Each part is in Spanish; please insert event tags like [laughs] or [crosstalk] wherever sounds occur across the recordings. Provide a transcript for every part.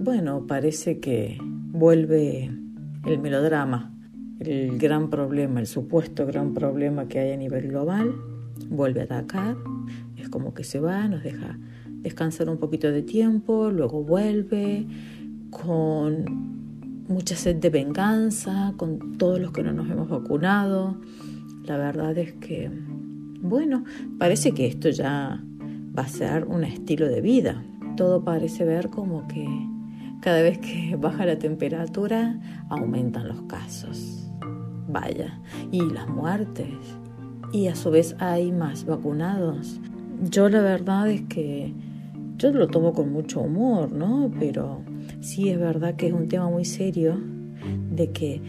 bueno, parece que vuelve el melodrama, el gran problema, el supuesto gran problema que hay a nivel global, vuelve a atacar, es como que se va, nos deja descansar un poquito de tiempo, luego vuelve con mucha sed de venganza con todos los que no nos hemos vacunado. La verdad es que, bueno, parece que esto ya va a ser un estilo de vida. Todo parece ver como que cada vez que baja la temperatura aumentan los casos. Vaya, y las muertes. Y a su vez hay más vacunados. Yo la verdad es que yo lo tomo con mucho humor, ¿no? Pero sí es verdad que es un tema muy serio de que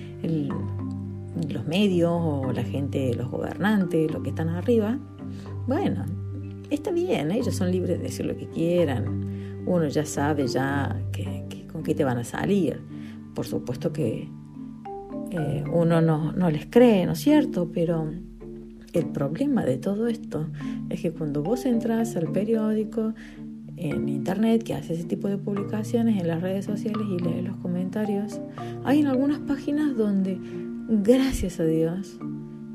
los medios o la gente, los gobernantes, los que están arriba, bueno, está bien, ellos son libres de decir lo que quieran, uno ya sabe ya que, con qué te van a salir, por supuesto que eh, uno no, no les cree, ¿no es cierto? Pero el problema de todo esto es que cuando vos entras al periódico, en internet que hace ese tipo de publicaciones en las redes sociales y lee los comentarios, hay en algunas páginas donde, gracias a Dios,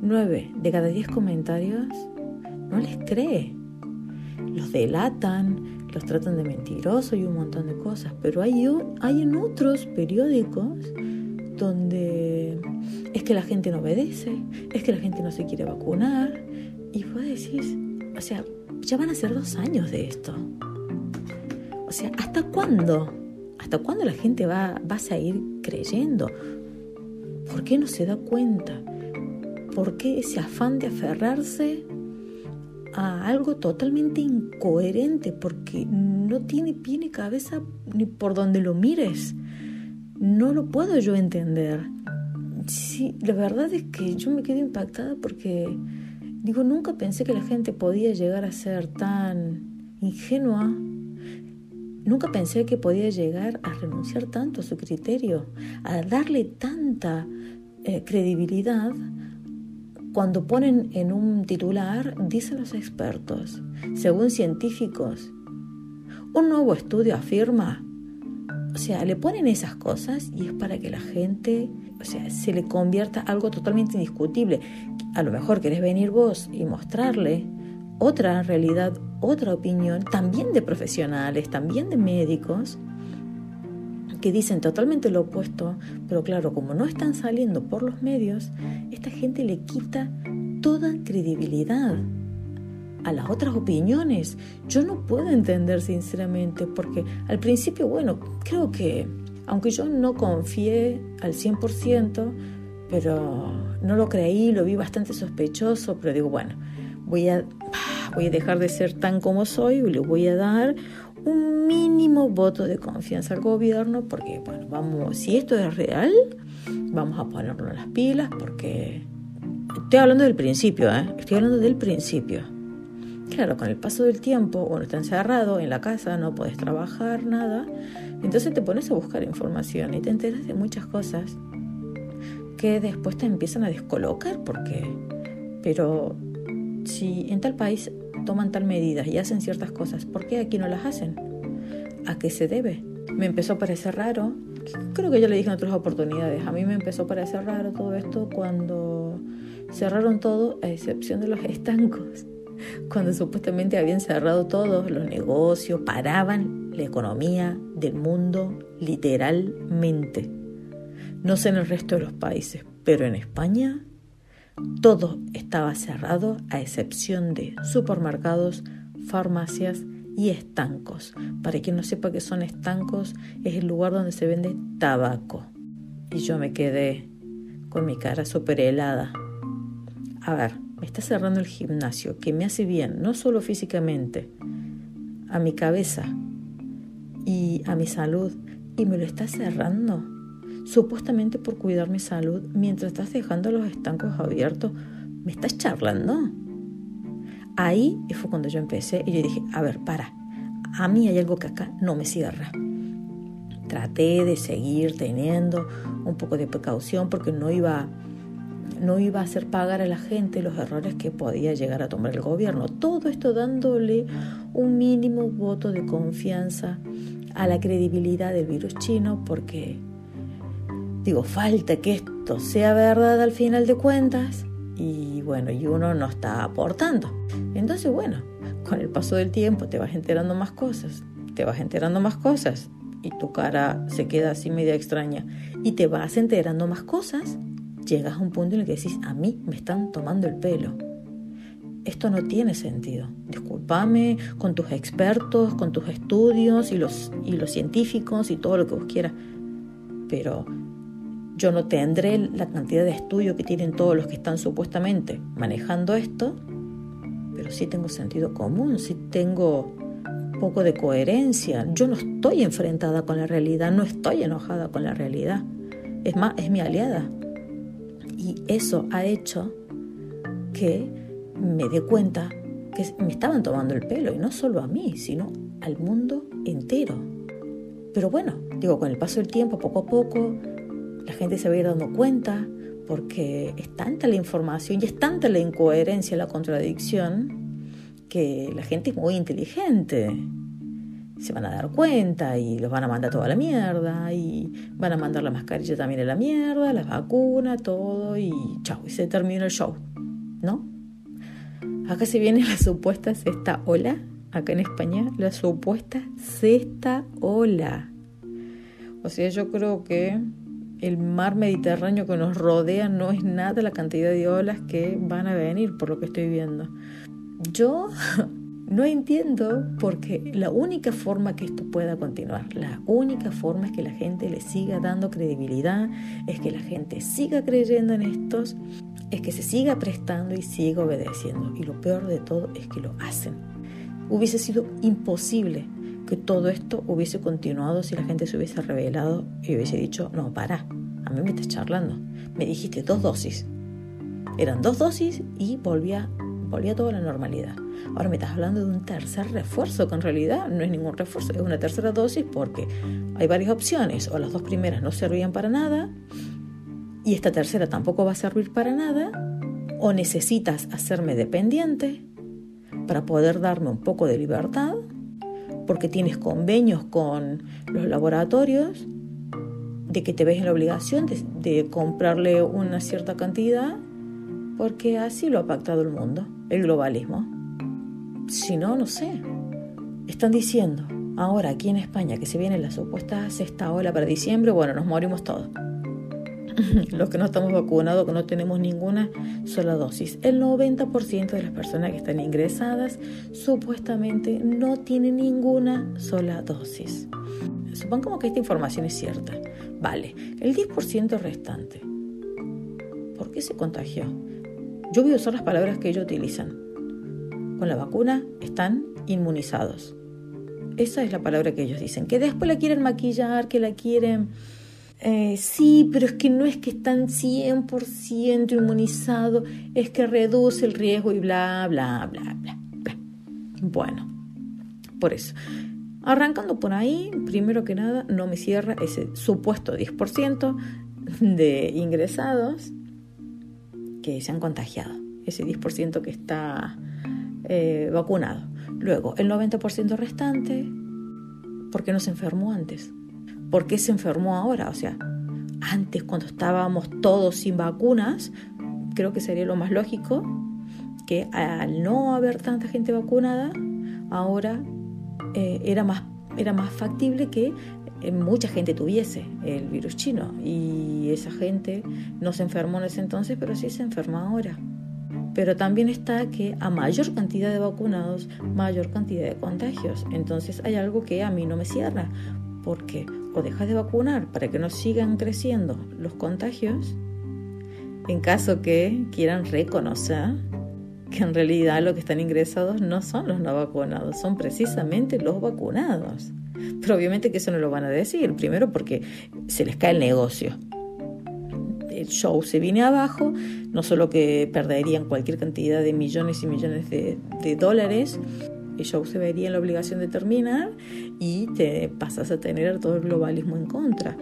nueve de cada diez comentarios no les cree. Los delatan, los tratan de mentiroso y un montón de cosas, pero hay, hay en otros periódicos donde es que la gente no obedece, es que la gente no se quiere vacunar, y vos decís, o sea, ya van a ser dos años de esto. O sea, ¿hasta cuándo? ¿Hasta cuándo la gente va, va a seguir creyendo? ¿Por qué no se da cuenta? ¿Por qué ese afán de aferrarse a algo totalmente incoherente? Porque no tiene pie ni cabeza ni por donde lo mires. No lo puedo yo entender. Sí, la verdad es que yo me quedo impactada porque, digo, nunca pensé que la gente podía llegar a ser tan ingenua Nunca pensé que podía llegar a renunciar tanto a su criterio, a darle tanta eh, credibilidad cuando ponen en un titular, dicen los expertos, según científicos, un nuevo estudio afirma, o sea, le ponen esas cosas y es para que la gente, o sea, se le convierta algo totalmente indiscutible. A lo mejor querés venir vos y mostrarle otra realidad, otra opinión, también de profesionales, también de médicos, que dicen totalmente lo opuesto, pero claro, como no están saliendo por los medios, esta gente le quita toda credibilidad a las otras opiniones. Yo no puedo entender sinceramente, porque al principio, bueno, creo que, aunque yo no confié al 100%, pero no lo creí, lo vi bastante sospechoso, pero digo, bueno, voy a, voy a dejar de ser tan como soy y le voy a dar un mínimo voto de confianza al gobierno porque, bueno, vamos, si esto es real, vamos a ponerlo en las pilas porque estoy hablando del principio, ¿eh? estoy hablando del principio. Claro, con el paso del tiempo, uno está encerrado en la casa, no puedes trabajar, nada, entonces te pones a buscar información y te enteras de muchas cosas que después te empiezan a descolocar porque, pero si en tal país toman tal medida y hacen ciertas cosas, ¿por qué aquí no las hacen? ¿A qué se debe? Me empezó a parecer raro, creo que ya le dije en otras oportunidades, a mí me empezó a parecer raro todo esto cuando cerraron todo a excepción de los estancos, [laughs] cuando supuestamente habían cerrado todos los negocios, paraban la economía del mundo literalmente. No sé en el resto de los países, pero en España todo estaba cerrado a excepción de supermercados, farmacias y estancos. Para quien no sepa qué son estancos, es el lugar donde se vende tabaco. Y yo me quedé con mi cara súper helada. A ver, me está cerrando el gimnasio, que me hace bien, no solo físicamente, a mi cabeza y a mi salud, y me lo está cerrando supuestamente por cuidar mi salud, mientras estás dejando los estancos abiertos, ¿me estás charlando? Ahí fue cuando yo empecé y yo dije, a ver, para, a mí hay algo que acá no me cierra. Traté de seguir teniendo un poco de precaución porque no iba, no iba a hacer pagar a la gente los errores que podía llegar a tomar el gobierno. Todo esto dándole un mínimo voto de confianza a la credibilidad del virus chino porque, digo, falta que esto sea verdad al final de cuentas y bueno, y uno no está aportando. Entonces, bueno, con el paso del tiempo te vas enterando más cosas, te vas enterando más cosas y tu cara se queda así media extraña y te vas enterando más cosas, llegas a un punto en el que decís, a mí me están tomando el pelo esto no tiene sentido. Discúlpame con tus expertos, con tus estudios y los, y los científicos y todo lo que vos quieras, pero yo no tendré la cantidad de estudio que tienen todos los que están supuestamente manejando esto, pero sí tengo sentido común, sí tengo un poco de coherencia. Yo no estoy enfrentada con la realidad, no estoy enojada con la realidad. Es más, es mi aliada. Y eso ha hecho que me di cuenta que me estaban tomando el pelo, y no solo a mí, sino al mundo entero. Pero bueno, digo, con el paso del tiempo, poco a poco, la gente se va a ir dando cuenta, porque es tanta la información y es tanta la incoherencia, la contradicción, que la gente es muy inteligente. Se van a dar cuenta y los van a mandar toda la mierda y van a mandar la mascarilla también a la mierda, las vacunas, todo y chao, y se termina el show, ¿no? Acá se viene la supuesta sexta ola, acá en España, la supuesta sexta ola. O sea, yo creo que el mar Mediterráneo que nos rodea no es nada la cantidad de olas que van a venir, por lo que estoy viendo. Yo [laughs] no entiendo porque la única forma que esto pueda continuar, la única forma es que la gente le siga dando credibilidad, es que la gente siga creyendo en estos es que se siga prestando y siga obedeciendo. Y lo peor de todo es que lo hacen. Hubiese sido imposible que todo esto hubiese continuado si la gente se hubiese revelado y hubiese dicho, no, para, a mí me estás charlando. Me dijiste dos dosis. Eran dos dosis y volvía, volvía todo a la normalidad. Ahora me estás hablando de un tercer refuerzo, que en realidad no es ningún refuerzo, es una tercera dosis porque hay varias opciones. O las dos primeras no servían para nada, y esta tercera tampoco va a servir para nada, o necesitas hacerme dependiente para poder darme un poco de libertad, porque tienes convenios con los laboratorios, de que te ves en la obligación de, comprarle una cierta cantidad, porque así lo ha pactado el mundo, el globalismo. Si no, no sé. Están diciendo ahora aquí en España que se viene la supuesta sexta ola para diciembre, bueno, nos morimos todos. [laughs] los que no estamos vacunados, que no tenemos ninguna sola dosis. El 90% de las personas que están ingresadas supuestamente no tienen ninguna sola dosis. Supongamos que esta información es cierta. Vale, el 10% restante. ¿Por qué se contagió? Yo voy a usar las palabras que ellos utilizan. Con la vacuna están inmunizados. Esa es la palabra que ellos dicen. Que después la quieren maquillar, que la quieren eh, sí, pero es que no es que están 100% inmunizados, es que reduce el riesgo y bla, bla, bla, bla. Bueno, por eso. Arrancando por ahí, primero que nada, no me cierra ese supuesto 10% de ingresados que se han contagiado, ese 10% que está eh, vacunado. Luego, el 90% restante, ¿por qué no se enfermó antes? ¿Por qué se enfermó ahora? O sea, antes cuando estábamos todos sin vacunas, creo que sería lo más lógico que al no haber tanta gente vacunada, ahora eh, era, más, era más factible que eh, mucha gente tuviese el virus chino y esa gente no se enfermó en ese entonces, pero sí se enferma ahora. Pero también está que a mayor cantidad de vacunados, mayor cantidad de contagios. Entonces hay algo que a mí no me cierra, porque o dejas de vacunar para que no sigan creciendo los contagios, en caso que quieran reconocer que en realidad los que están ingresados no son los no vacunados, son precisamente los vacunados. Pero obviamente que eso no lo van a decir, primero porque se les cae el negocio. El show se viene abajo, no solo que perderían cualquier cantidad de millones y millones de, de dólares, el show se vería en la obligación de terminar y te pasas a tener todo el globalismo en contra.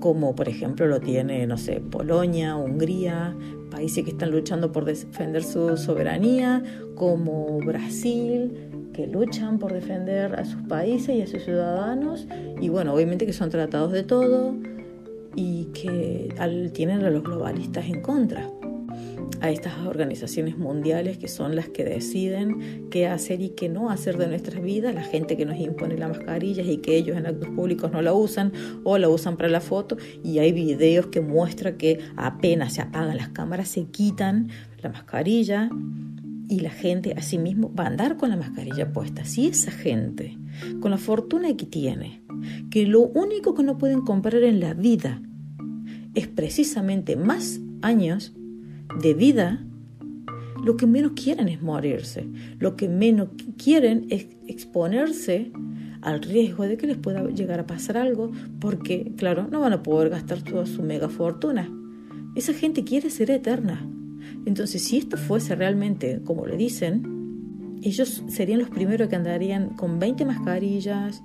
Como por ejemplo lo tiene, no sé, Polonia, Hungría, países que están luchando por defender su soberanía, como Brasil, que luchan por defender a sus países y a sus ciudadanos, y bueno, obviamente que son tratados de todo y que tienen a los globalistas en contra a estas organizaciones mundiales que son las que deciden qué hacer y qué no hacer de nuestras vidas, la gente que nos impone las mascarillas y que ellos en actos públicos no la usan o la usan para la foto y hay videos que muestran que apenas se apagan las cámaras se quitan la mascarilla y la gente asimismo va a andar con la mascarilla puesta. Si esa gente, con la fortuna que tiene, que lo único que no pueden comprar en la vida es precisamente más años, de vida, lo que menos quieren es morirse, lo que menos quieren es exponerse al riesgo de que les pueda llegar a pasar algo, porque, claro, no van a poder gastar toda su mega fortuna. Esa gente quiere ser eterna. Entonces, si esto fuese realmente como le dicen, ellos serían los primeros que andarían con 20 mascarillas,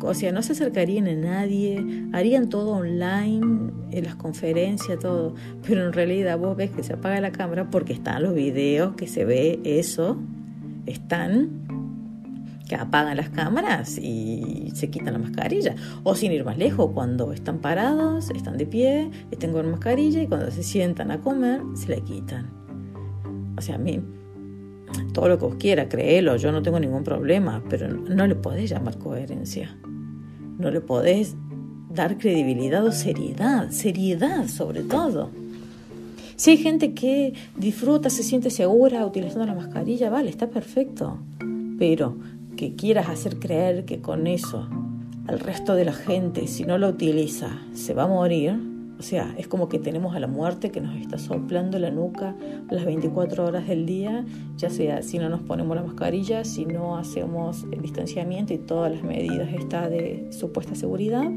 o sea, no se acercarían a nadie, harían todo online, en las conferencias, todo, pero en realidad vos ves que se apaga la cámara porque están los videos que se ve eso, están que apagan las cámaras y se quitan la mascarilla. O sin ir más lejos, cuando están parados, están de pie, están con mascarilla y cuando se sientan a comer, se la quitan. O sea, a mí, todo lo que vos quiera, créelo, yo no tengo ningún problema, pero no le podés llamar coherencia no le podés dar credibilidad o seriedad, seriedad sobre todo. Si hay gente que disfruta, se siente segura utilizando la mascarilla, vale, está perfecto. Pero que quieras hacer creer que con eso al resto de la gente, si no lo utiliza, se va a morir, o sea, es como que tenemos a la muerte que nos está soplando la nuca las 24 horas del día, ya sea si no nos ponemos la mascarilla, si no hacemos el distanciamiento y todas las medidas está de supuesta seguridad,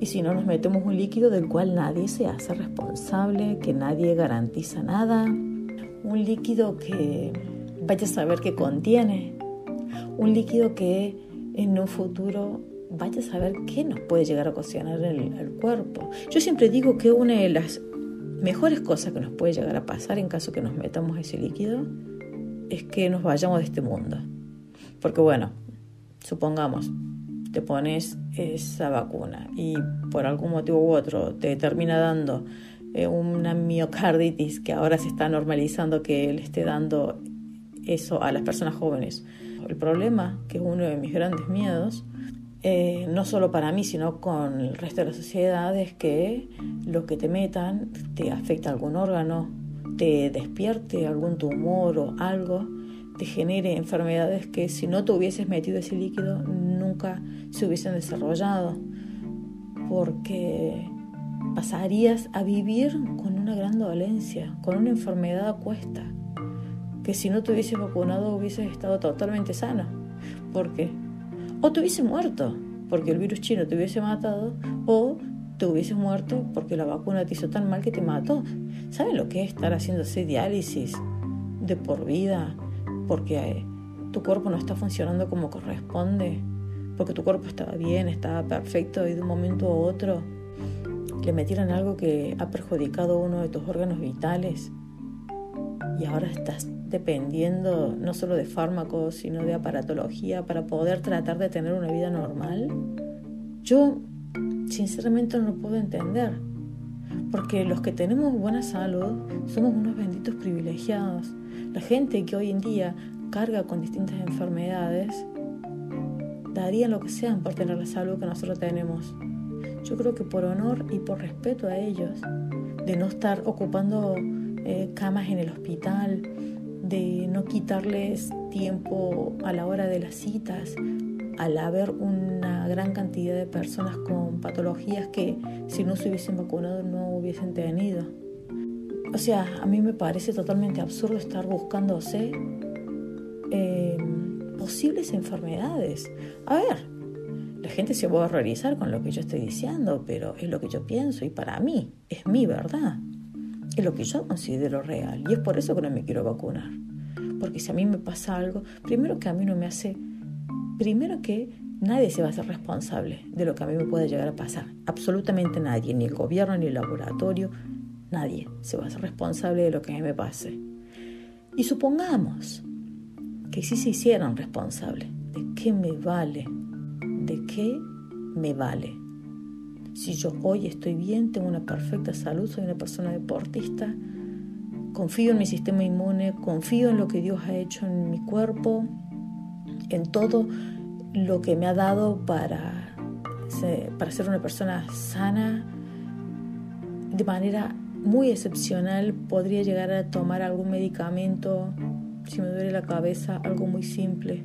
y si no nos metemos un líquido del cual nadie se hace responsable, que nadie garantiza nada, un líquido que vaya a saber qué contiene, un líquido que en un futuro vaya a saber qué nos puede llegar a ocasionar el, el cuerpo. Yo siempre digo que una de las mejores cosas que nos puede llegar a pasar en caso que nos metamos ese líquido es que nos vayamos de este mundo. Porque bueno, supongamos, te pones esa vacuna y por algún motivo u otro te termina dando eh, una miocarditis que ahora se está normalizando que le esté dando eso a las personas jóvenes. El problema, que es uno de mis grandes miedos, eh, no solo para mí, sino con el resto de la sociedad, es que lo que te metan te afecta algún órgano, te despierte algún tumor o algo, te genere enfermedades que si no te hubieses metido ese líquido nunca se hubiesen desarrollado, porque pasarías a vivir con una gran dolencia, con una enfermedad a cuesta, que si no te hubieses vacunado hubieses estado totalmente sano. ¿Por qué? O te hubiese muerto porque el virus chino te hubiese matado o te hubiese muerto porque la vacuna te hizo tan mal que te mató. ¿Saben lo que es estar haciéndose diálisis de por vida porque eh, tu cuerpo no está funcionando como corresponde? Porque tu cuerpo estaba bien, estaba perfecto y de un momento a otro le metieron algo que ha perjudicado uno de tus órganos vitales y ahora estás dependiendo no solo de fármacos, sino de aparatología para poder tratar de tener una vida normal? Yo sinceramente no puedo entender, porque los que tenemos buena salud somos unos benditos privilegiados. La gente que hoy en día carga con distintas enfermedades daría lo que sean por tener la salud que nosotros tenemos. Yo creo que por honor y por respeto a ellos, de no estar ocupando eh, camas en el hospital, de no quitarles tiempo a la hora de las citas, al haber una gran cantidad de personas con patologías que si no se hubiesen vacunado no hubiesen tenido. O sea, a mí me parece totalmente absurdo estar buscándose eh, posibles enfermedades. A ver, la gente se a horrorizar con lo que yo estoy diciendo, pero es lo que yo pienso y para mí es mi verdad. Es lo que yo considero real y es por eso que no me quiero vacunar. Porque si a mí me pasa algo, primero que a mí no me hace, primero que nadie se va a hacer responsable de lo que a mí me puede llegar a pasar. Absolutamente nadie, ni el gobierno, ni el laboratorio, Nadie se va a ser responsable de lo que a mí me pase. Y supongamos que sí se hicieran responsables. ¿De qué me vale? ¿De qué me vale? Si yo hoy estoy bien, tengo una perfecta salud, soy una persona deportista, confío en mi sistema inmune, confío en lo que Dios ha hecho en mi cuerpo, en todo lo que me ha dado para, para ser una persona sana, de manera muy excepcional podría llegar a tomar algún medicamento, si me duele la cabeza, algo muy simple.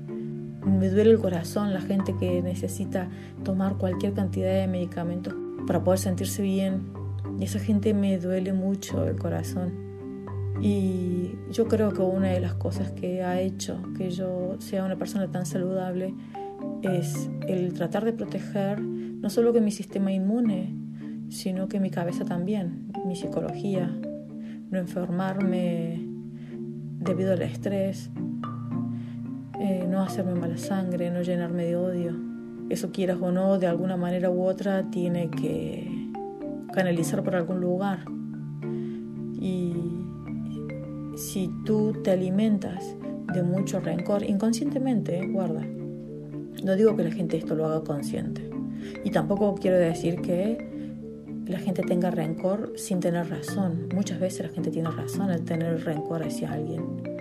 Me duele el corazón, la gente que necesita tomar cualquier cantidad de medicamentos para poder sentirse bien. Y esa gente me duele mucho el corazón. Y yo creo que una de las cosas que ha hecho que yo sea una persona tan saludable es el tratar de proteger no solo que mi sistema inmune, sino que mi cabeza también, mi psicología, no enfermarme debido al estrés, eh, no hacerme mala sangre, no llenarme de odio. Eso quieras o no, de alguna manera u otra, tiene que canalizar por algún lugar. Y si tú te alimentas de mucho rencor, inconscientemente, eh, guarda. No digo que la gente esto lo haga consciente. Y tampoco quiero decir que la gente tenga rencor sin tener razón. Muchas veces la gente tiene razón al tener rencor hacia alguien.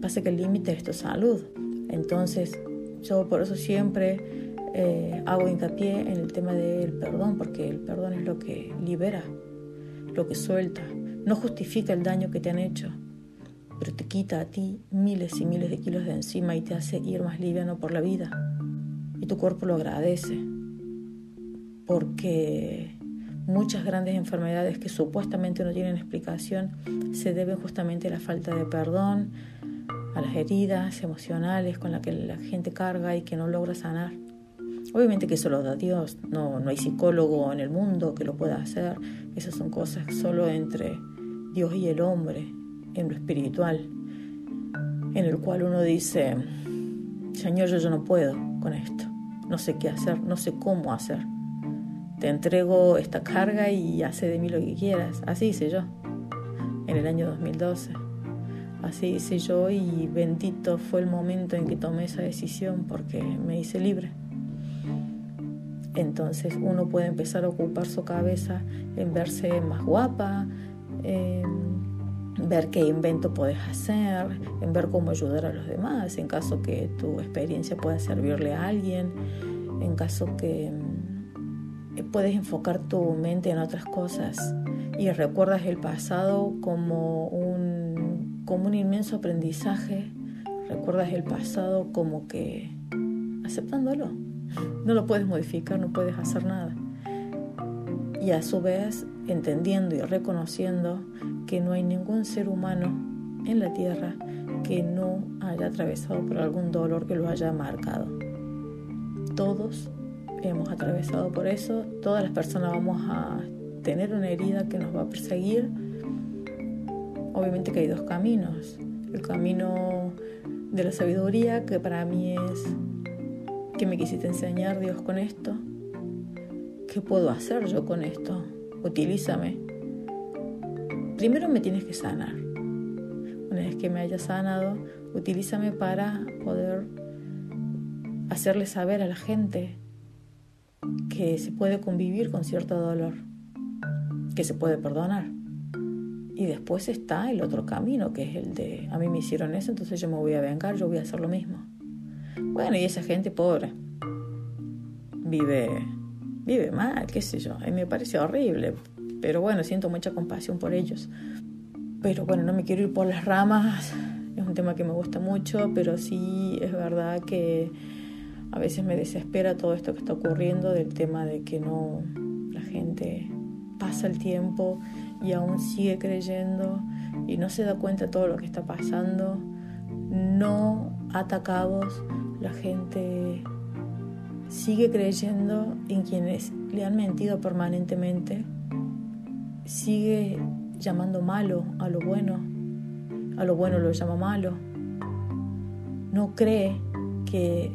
Pasa que el límite es tu salud. Entonces, yo por eso siempre eh, hago hincapié en el tema del perdón, porque el perdón es lo que libera, lo que suelta. No justifica el daño que te han hecho, pero te quita a ti miles y miles de kilos de encima y te hace ir más liviano por la vida. Y tu cuerpo lo agradece, porque Muchas grandes enfermedades que supuestamente no tienen explicación se deben justamente a la falta de perdón, a las heridas emocionales con las que la gente carga y que no logra sanar. Obviamente que eso lo da Dios, no, no hay psicólogo en el mundo que lo pueda hacer, esas son cosas solo entre Dios y el hombre, en lo espiritual, en el cual uno dice, Señor, yo, yo no puedo con esto, no sé qué hacer, no sé cómo hacer te entrego esta carga y hace de mí lo que quieras. Así hice yo, en el año 2012. Así hice yo y bendito fue el momento en que tomé esa decisión porque me hice libre. Entonces uno puede empezar a ocupar su cabeza en verse más guapa, en ver qué invento puedes hacer, en ver cómo ayudar a los demás, en caso que tu experiencia pueda servirle a alguien, en caso que puedes enfocar tu mente en otras cosas y recuerdas el pasado como un, como un inmenso aprendizaje, recuerdas el pasado como que aceptándolo. No lo puedes modificar, no puedes hacer nada. Y a su vez entendiendo y reconociendo que no hay ningún ser humano en la tierra que no haya atravesado por algún dolor que lo haya marcado. Todos hemos atravesado por eso, todas las personas vamos a tener una herida que nos va a perseguir. Obviamente que hay dos caminos. El camino de la sabiduría, que para mí es que me quisiste enseñar Dios con esto. ¿Qué puedo hacer yo con esto? Utilízame. Primero me tienes que sanar. Una vez que me haya sanado, utilízame para poder hacerle saber a la gente que se puede convivir con cierto dolor, que se puede perdonar. Y después está el otro camino, que es el de, a mí me hicieron eso, entonces yo me voy a vengar, yo voy a hacer lo mismo. Bueno, y esa gente pobre vive, vive mal, qué sé yo, mí me parece horrible, pero bueno, siento mucha compasión por ellos. Pero bueno, no me quiero ir por las ramas, es un tema que me gusta mucho, pero sí es verdad que a veces me desespera todo esto que está ocurriendo del tema de que no la gente pasa el tiempo y aún sigue creyendo y no se da cuenta de todo lo que está pasando. No atacados, la gente sigue creyendo en quienes le han mentido permanentemente, sigue llamando malo a lo bueno, a lo bueno lo llama malo, no cree que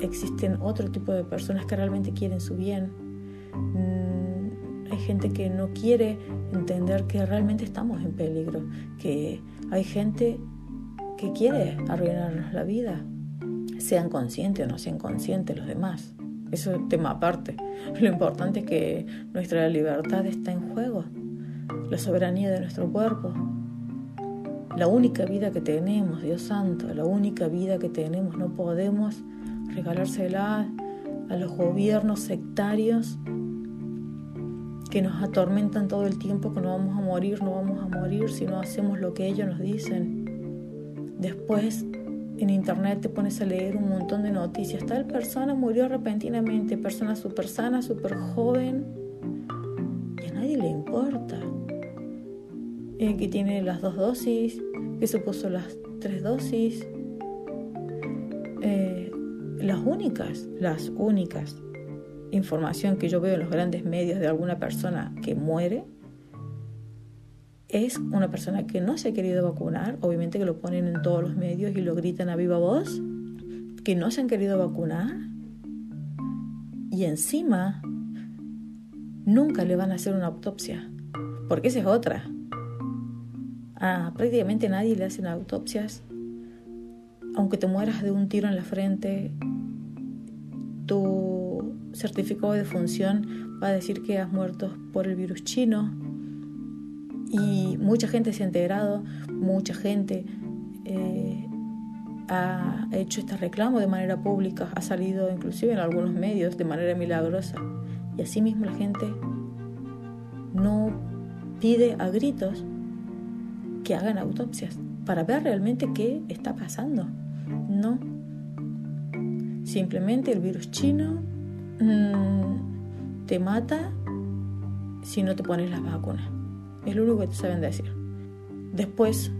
existen otro tipo de personas que realmente quieren su bien. Gente que no quiere entender que realmente estamos en peligro, que hay gente que quiere arruinarnos la vida, sean conscientes o no sean conscientes los demás. Eso es tema aparte. Lo importante es que nuestra libertad está en juego, la soberanía de nuestro cuerpo, la única vida que tenemos, Dios santo, la única vida que tenemos. No podemos regalársela a los gobiernos sectarios que nos atormentan todo el tiempo, que no vamos a morir, no vamos a morir si no hacemos lo que ellos nos dicen. Después en internet te pones a leer un montón de noticias. Tal persona murió repentinamente, persona súper sana, súper joven, y a nadie le importa. Eh, que tiene las dos dosis, que se puso las tres dosis. Eh, las únicas, las únicas información que yo veo en los grandes medios de alguna persona que muere es una persona que no se ha querido vacunar, obviamente que lo ponen en todos los medios y lo gritan a viva voz, que no se han querido vacunar y encima nunca le van a hacer una autopsia, porque esa es otra. A prácticamente nadie le hacen autopsias, aunque te mueras de un tiro en la frente, tu certificado de función va a decir que has muerto por el virus chino y mucha gente se ha enterado, mucha gente eh, ha hecho este reclamo de manera pública, ha salido inclusive en algunos medios de manera milagrosa. Y asimismo la gente no pide a gritos que hagan autopsias para ver realmente qué está pasando. No. Simplemente el virus chino mm, te mata si no te pones las vacunas. Es lo único que te saben decir. Después,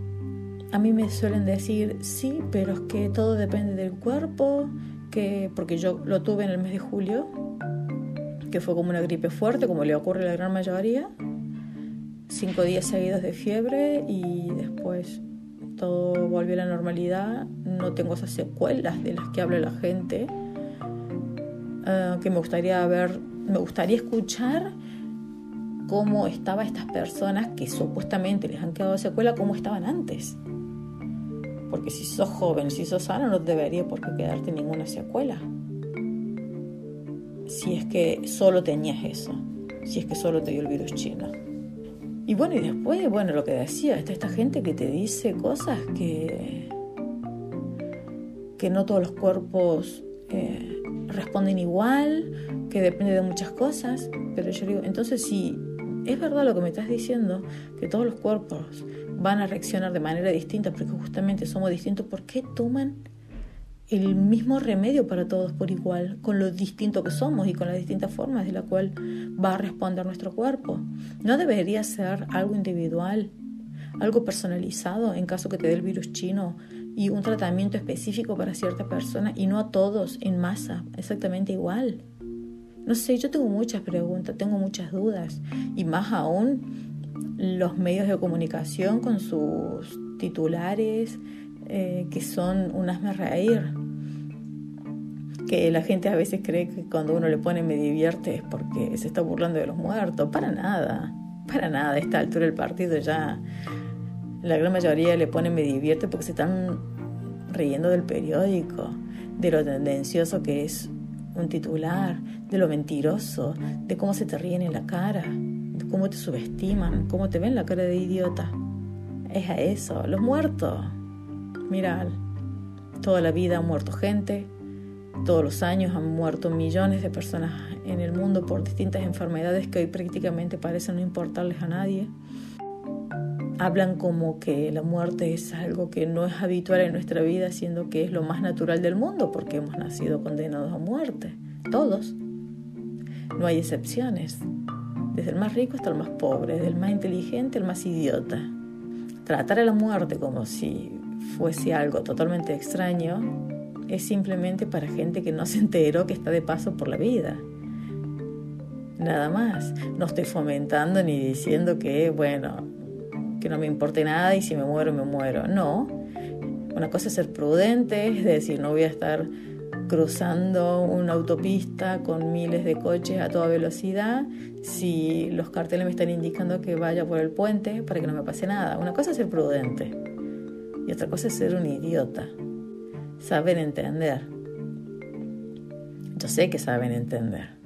a mí me suelen decir, sí, pero es que todo depende del cuerpo, que porque yo lo tuve en el mes de julio, que fue como una gripe fuerte, como le ocurre a la gran mayoría, cinco días seguidos de fiebre y después todo volvió a la normalidad, no tengo esas secuelas de las que habla la gente, ah, que me gustaría ver, me gustaría escuchar cómo estaban estas personas que supuestamente les han quedado secuela, cómo estaban antes. Porque si sos joven, si sos sano, no debería por qué quedarte ninguna secuela. Si es que solo tenías eso, si es que solo te dio el virus chino. Y bueno, y después, bueno, lo que decía, está esta gente que te dice cosas que, que no todos los cuerpos eh, responden igual, que depende de muchas cosas, pero yo digo, entonces si es verdad lo que me estás diciendo, que todos los cuerpos van a reaccionar de manera distinta porque justamente somos distintos. ¿Por qué toman el mismo remedio para todos por igual, con lo distinto que somos y con las distintas formas de la cual va a responder nuestro cuerpo? ¿No debería ser algo individual, algo personalizado en caso que te dé el virus chino y un tratamiento específico para cierta persona y no a todos en masa, exactamente igual? No sé, yo tengo muchas preguntas, tengo muchas dudas y más aún los medios de comunicación con sus titulares eh, que son un asme reír. Que la gente a veces cree que cuando uno le pone me divierte es porque se está burlando de los muertos. Para nada, para nada. A esta altura del partido ya la gran mayoría le pone me divierte porque se están riendo del periódico, de lo tendencioso que es un titular, de lo mentiroso, de cómo se te ríen en la cara, de cómo te subestiman, cómo te ven la cara de idiota. Es a eso, los muertos. Mira, toda la vida han muerto gente, todos los años han muerto millones de personas en el mundo por distintas enfermedades que hoy prácticamente parecen no importarles a nadie. Hablan como que la muerte es algo que no es habitual en nuestra vida, siendo que es lo más natural del mundo, porque hemos nacido condenados a muerte, todos. No hay excepciones, desde el más rico hasta el más pobre, desde el más inteligente al más idiota. Tratar a la muerte como si fuese algo totalmente extraño es simplemente para gente que no se enteró que está de paso por la vida. Nada más. No estoy fomentando ni diciendo que, bueno, que no me importe nada y si me muero, me muero. No. Una cosa es ser prudente, es decir, no voy a estar cruzando una autopista con miles de coches a toda velocidad si los carteles me están indicando que vaya por el puente para que no me pase nada. Una cosa es ser prudente y otra cosa es ser un idiota. Saber entender. Yo sé que saben entender.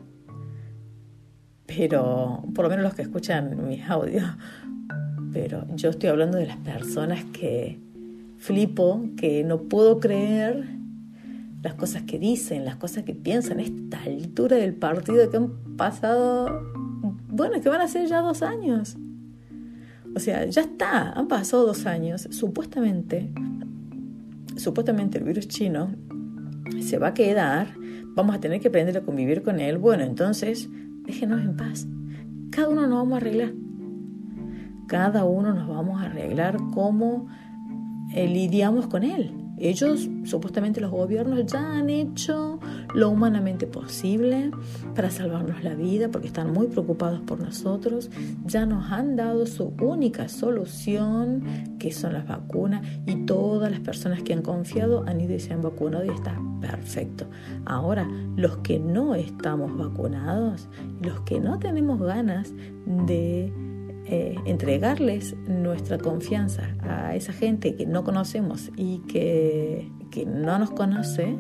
Pero, por lo menos los que escuchan mis audios, pero yo estoy hablando de las personas que flipo, que no puedo creer las cosas que dicen, las cosas que piensan, esta altura del partido que han pasado, bueno, que van a ser ya dos años. O sea, ya está, han pasado dos años, supuestamente, supuestamente el virus chino se va a quedar, vamos a tener que aprender a convivir con él. Bueno, entonces, déjenos en paz. Cada uno nos vamos a arreglar. Cada uno nos vamos a arreglar cómo eh, lidiamos con él. Ellos, supuestamente los gobiernos, ya han hecho lo humanamente posible para salvarnos la vida porque están muy preocupados por nosotros. Ya nos han dado su única solución, que son las vacunas, y todas las personas que han confiado han ido y se han vacunado y está perfecto. Ahora, los que no estamos vacunados, los que no tenemos ganas de eh, entregarles nuestra confianza a esa gente que no conocemos y que, que no nos conoce,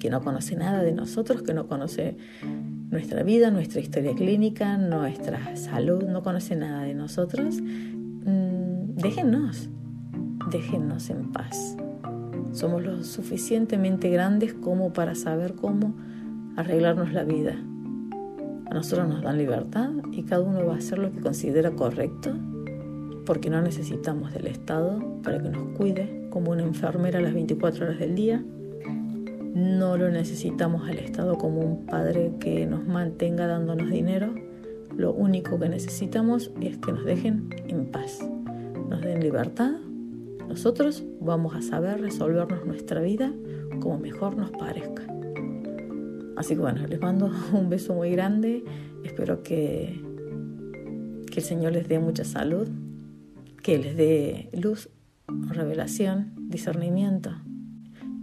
que no conoce nada de nosotros, que no conoce nuestra vida, nuestra historia clínica, nuestra salud, no conoce nada de nosotros, mm, déjennos, déjennos en paz. Somos lo suficientemente grandes como para saber cómo arreglarnos la vida. A nosotros nos dan libertad y cada uno va a hacer lo que considera correcto porque no necesitamos del Estado para que nos cuide como una enfermera las 24 horas del día. No lo necesitamos al Estado como un padre que nos mantenga dándonos dinero. Lo único que necesitamos es que nos dejen en paz, nos den libertad. Nosotros vamos a saber resolvernos nuestra vida como mejor nos parezca. Así que bueno, les mando [laughs] un beso muy grande. Espero que, que el Señor les dé mucha salud, que les dé luz, revelación, discernimiento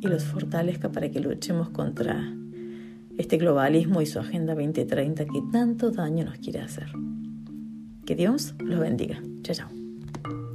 y los fortalezca para que luchemos contra este globalismo y su Agenda 2030 que tanto daño nos quiere hacer. Que Dios los bendiga. Chao, chao.